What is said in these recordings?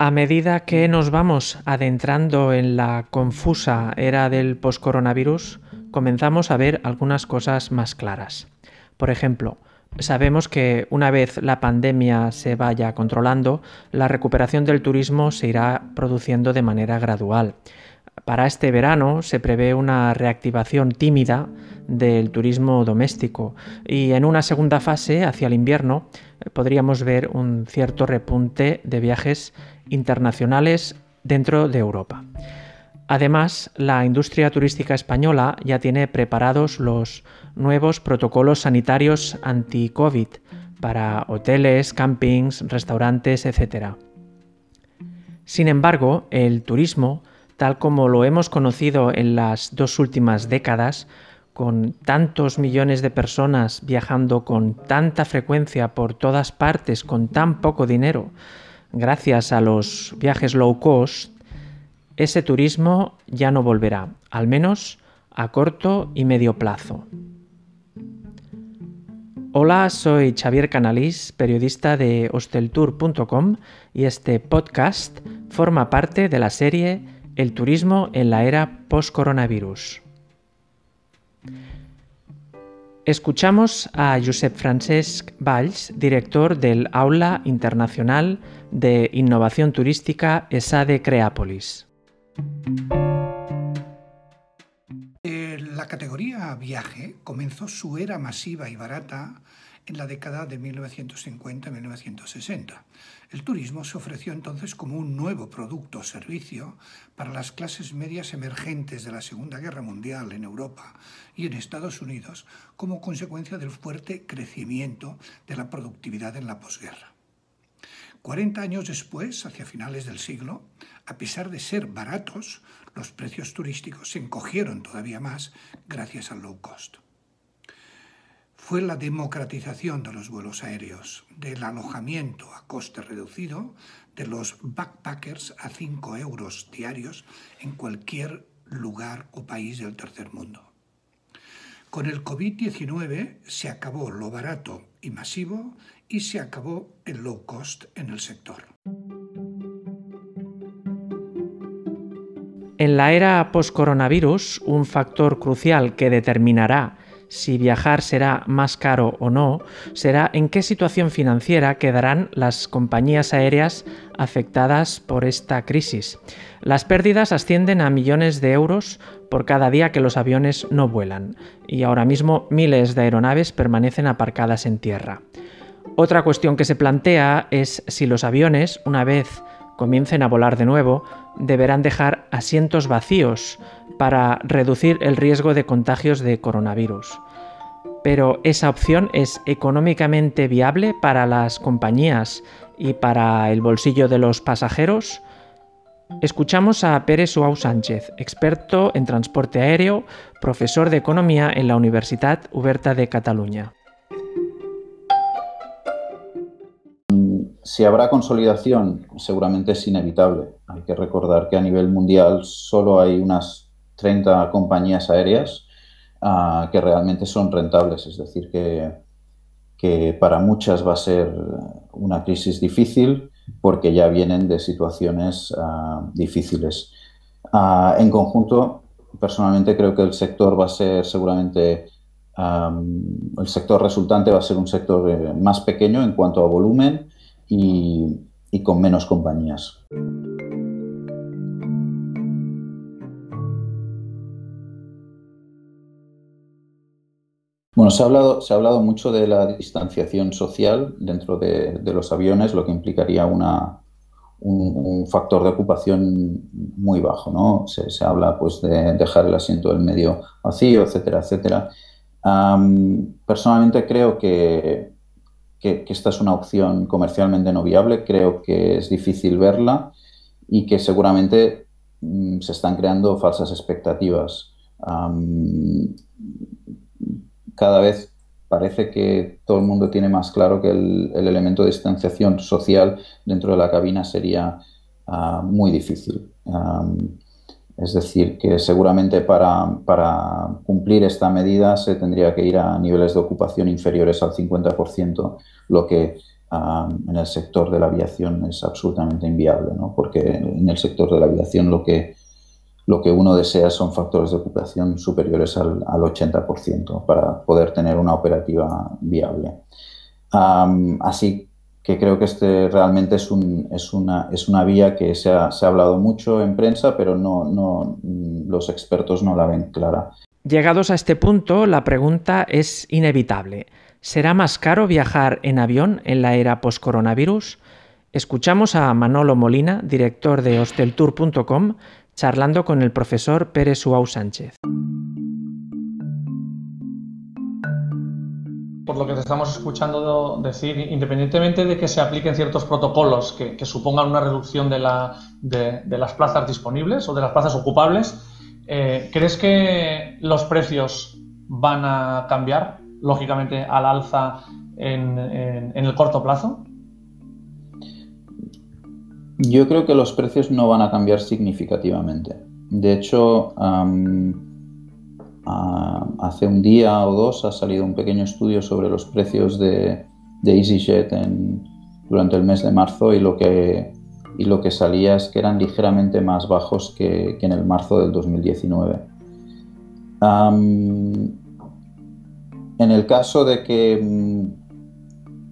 A medida que nos vamos adentrando en la confusa era del post-coronavirus, comenzamos a ver algunas cosas más claras. Por ejemplo, sabemos que una vez la pandemia se vaya controlando, la recuperación del turismo se irá produciendo de manera gradual. Para este verano se prevé una reactivación tímida del turismo doméstico y en una segunda fase, hacia el invierno, podríamos ver un cierto repunte de viajes internacionales dentro de Europa. Además, la industria turística española ya tiene preparados los nuevos protocolos sanitarios anti-COVID para hoteles, campings, restaurantes, etc. Sin embargo, el turismo, tal como lo hemos conocido en las dos últimas décadas, con tantos millones de personas viajando con tanta frecuencia por todas partes con tan poco dinero, gracias a los viajes low cost, ese turismo ya no volverá, al menos a corto y medio plazo. Hola, soy Xavier Canalís, periodista de hosteltour.com y este podcast forma parte de la serie El turismo en la era post-coronavirus. Escuchamos a Josep Francesc Valls, director del Aula Internacional de Innovación Turística ESADE Creápolis. Eh, la categoría viaje comenzó su era masiva y barata en la década de 1950-1960. El turismo se ofreció entonces como un nuevo producto o servicio para las clases medias emergentes de la Segunda Guerra Mundial en Europa y en Estados Unidos como consecuencia del fuerte crecimiento de la productividad en la posguerra. 40 años después, hacia finales del siglo, a pesar de ser baratos, los precios turísticos se encogieron todavía más gracias al low cost fue la democratización de los vuelos aéreos, del alojamiento a coste reducido, de los backpackers a 5 euros diarios en cualquier lugar o país del tercer mundo. Con el COVID-19 se acabó lo barato y masivo y se acabó el low cost en el sector. En la era post-coronavirus, un factor crucial que determinará si viajar será más caro o no, será en qué situación financiera quedarán las compañías aéreas afectadas por esta crisis. Las pérdidas ascienden a millones de euros por cada día que los aviones no vuelan, y ahora mismo miles de aeronaves permanecen aparcadas en tierra. Otra cuestión que se plantea es si los aviones, una vez comiencen a volar de nuevo, deberán dejar asientos vacíos para reducir el riesgo de contagios de coronavirus. Pero esa opción es económicamente viable para las compañías y para el bolsillo de los pasajeros. Escuchamos a Pérez Suau Sánchez, experto en transporte aéreo, profesor de economía en la Universidad Huberta de Cataluña. Si habrá consolidación, seguramente es inevitable. Hay que recordar que a nivel mundial solo hay unas 30 compañías aéreas ah, que realmente son rentables, es decir, que, que para muchas va a ser una crisis difícil porque ya vienen de situaciones ah, difíciles. Ah, en conjunto, personalmente creo que el sector va a ser seguramente, el sector resultante va a ser un sector eh, más pequeño en cuanto a volumen y, con menos compañías. Bueno, se ha, hablado, se ha hablado mucho de la distanciación social dentro de, los aviones, lo que implicaría una, un, factor de ocupación muy bajo. ¿no? Se, habla pues, de dejar el asiento del medio vacío, etcétera, etcétera. personalmente creo que que, esta es una opción comercialmente no viable, creo que es difícil verla y que seguramente mm, se están creando falsas expectativas. cada vez parece que todo el mundo tiene más claro que el, elemento de distanciación social dentro de la cabina sería ah, muy difícil. Es decir, que seguramente para, cumplir esta medida se tendría que ir a niveles de ocupación inferiores al 50%, lo que en el sector de la aviación es absolutamente inviable, ¿no? porque en el sector de la aviación lo que, uno desea son factores de ocupación superiores al, al 80% para poder tener una operativa viable. así que creo que este realmente es, es, una, es una vía que se ha, se ha, hablado mucho en prensa, pero no, no, los expertos no la ven clara. Llegados a este punto, la pregunta es inevitable. ¿Será más caro viajar en avión en la era post-coronavirus? Escuchamos a Manolo Molina, director de hosteltour.com, charlando con el profesor Pérez Suau Sánchez. Por lo que te estamos escuchando decir, independientemente de que se apliquen ciertos protocolos que, supongan una reducción de, las plazas disponibles o de las plazas ocupables, eh, ¿crees que los precios van a cambiar? lógicamente al alza en, el corto plazo? Yo creo que los precios no van a cambiar significativamente. De hecho, hace un día o dos ha salido un pequeño estudio sobre los precios de, EasyJet durante el mes de marzo y lo, que, lo que salía es que eran ligeramente más bajos que, en el marzo del 2019. En el caso de que,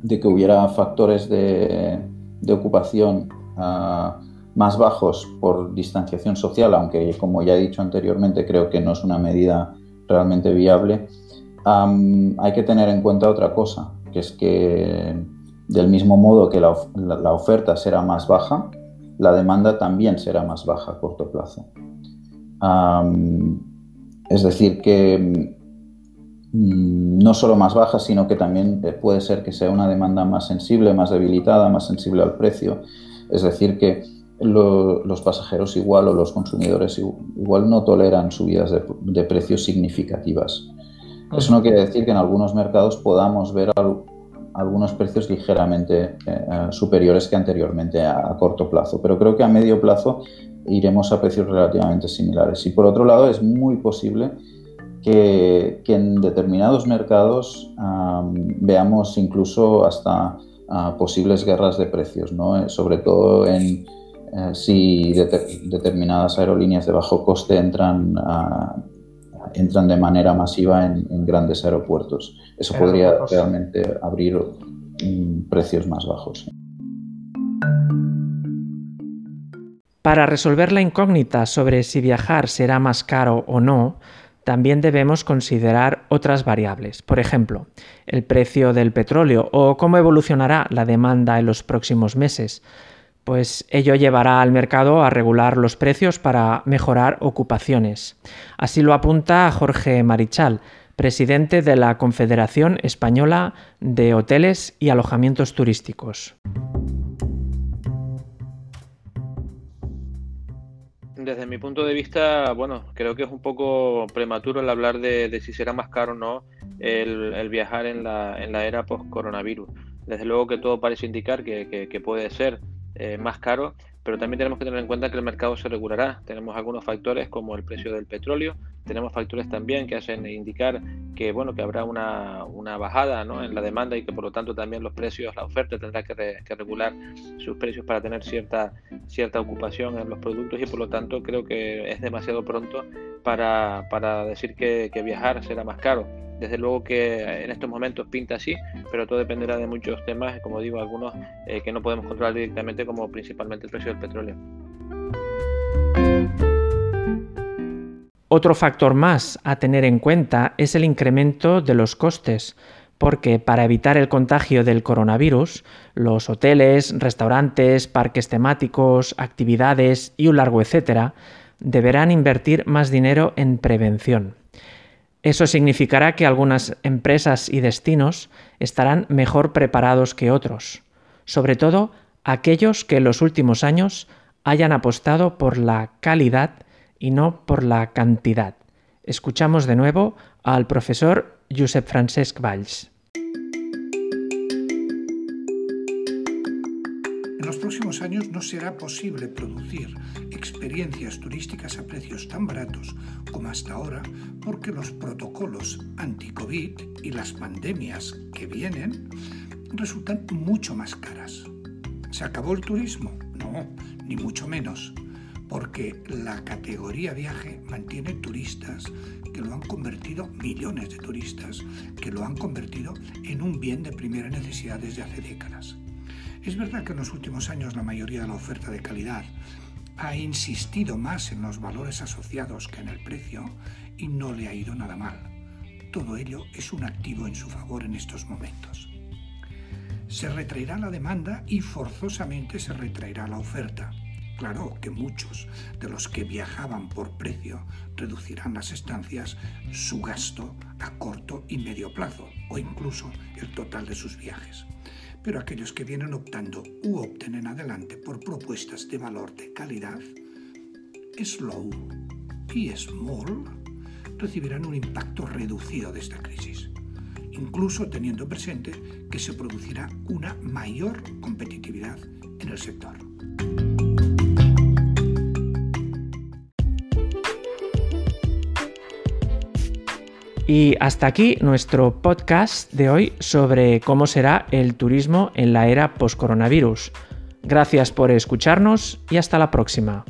de que hubiera factores de, ocupación ah, más bajos por distanciación social, aunque como ya he dicho anteriormente creo que no es una medida realmente viable, hay que tener en cuenta otra cosa, que es que del mismo modo que la, oferta será más baja, la demanda también será más baja a corto plazo. es decir, que Mm, no solo más baja, sino que también eh, puede ser que sea una demanda más sensible, más debilitada, más sensible al precio. Es decir, que los pasajeros igual o los consumidores igual no toleran subidas de, precios significativas. Eso no quiere decir que en algunos mercados podamos ver algunos precios ligeramente eh, eh, superiores que anteriormente a, a, corto plazo, pero creo que a medio plazo iremos a precios relativamente similares. Y por otro lado, es muy posible que, en determinados mercados veamos incluso hasta ah, posibles guerras de precios, ¿no? Eh, sobre todo en, eh, si determinadas aerolíneas de bajo coste entran, entran de manera masiva en, grandes aeropuertos. Eso podría realmente abrir precios más bajos. Para resolver la incógnita sobre si viajar será más caro o no, también debemos considerar otras variables, por ejemplo, el precio del petróleo o cómo evolucionará la demanda en los próximos meses, pues ello llevará al mercado a regular los precios para mejorar ocupaciones. Así lo apunta Jorge Marichal, presidente de la Confederación Española de Hoteles y Alojamientos Turísticos. desde mi punto de vista, bueno, creo que es un poco prematuro el hablar de, si será más caro o no el, viajar en la, en la era post-coronavirus. Desde luego que todo parece indicar que, puede ser eh, más caro, pero también tenemos que tener en cuenta que el mercado se regulará. Tenemos algunos factores como el precio del petróleo, tenemos factores también que hacen indicar que bueno que habrá una, una bajada ¿no? en la demanda y que por lo tanto también los precios, la oferta tendrá que, regular sus precios para tener cierta, cierta ocupación en los productos y por lo tanto creo que es demasiado pronto para, para decir que, que viajar será más caro. Desde luego que en estos momentos pinta así, pero todo dependerá de muchos temas, como digo, algunos eh, que no podemos controlar directamente, como principalmente el precio del petróleo. Otro factor más a tener en cuenta es el incremento de los costes, porque para evitar el contagio del coronavirus, los hoteles, restaurantes, parques temáticos, actividades y un largo etcétera deberán invertir más dinero en prevención. Eso significará que algunas empresas y destinos estarán mejor preparados que otros, sobre todo aquellos que en los últimos años hayan apostado por la calidad y no por la cantidad. Escuchamos de nuevo al profesor Josep Francesc Valls. Años no será posible producir experiencias turísticas a precios tan baratos como hasta ahora porque los protocolos anti-COVID y las pandemias que vienen resultan mucho más caras. ¿Se acabó el turismo? No, ni mucho menos, porque la categoría viaje mantiene turistas que lo han convertido, millones de turistas, que lo han convertido en un bien de primera necesidad desde hace décadas. Es verdad que en los últimos años la mayoría de la oferta de calidad ha insistido más en los valores asociados que en el precio y no le ha ido nada mal. Todo ello es un activo en su favor en estos momentos. Se retraerá la demanda y forzosamente se retraerá la oferta. Claro que muchos de los que viajaban por precio reducirán las estancias, su gasto a corto y medio plazo o incluso el total de sus viajes. Pero aquellos que vienen optando u opten en adelante por propuestas de valor de calidad, slow y small recibirán un impacto reducido de esta crisis, incluso teniendo presente que se producirá una mayor competitividad en el sector. Y hasta aquí nuestro podcast de hoy sobre cómo será el turismo en la era post-coronavirus. Gracias por escucharnos y hasta la próxima.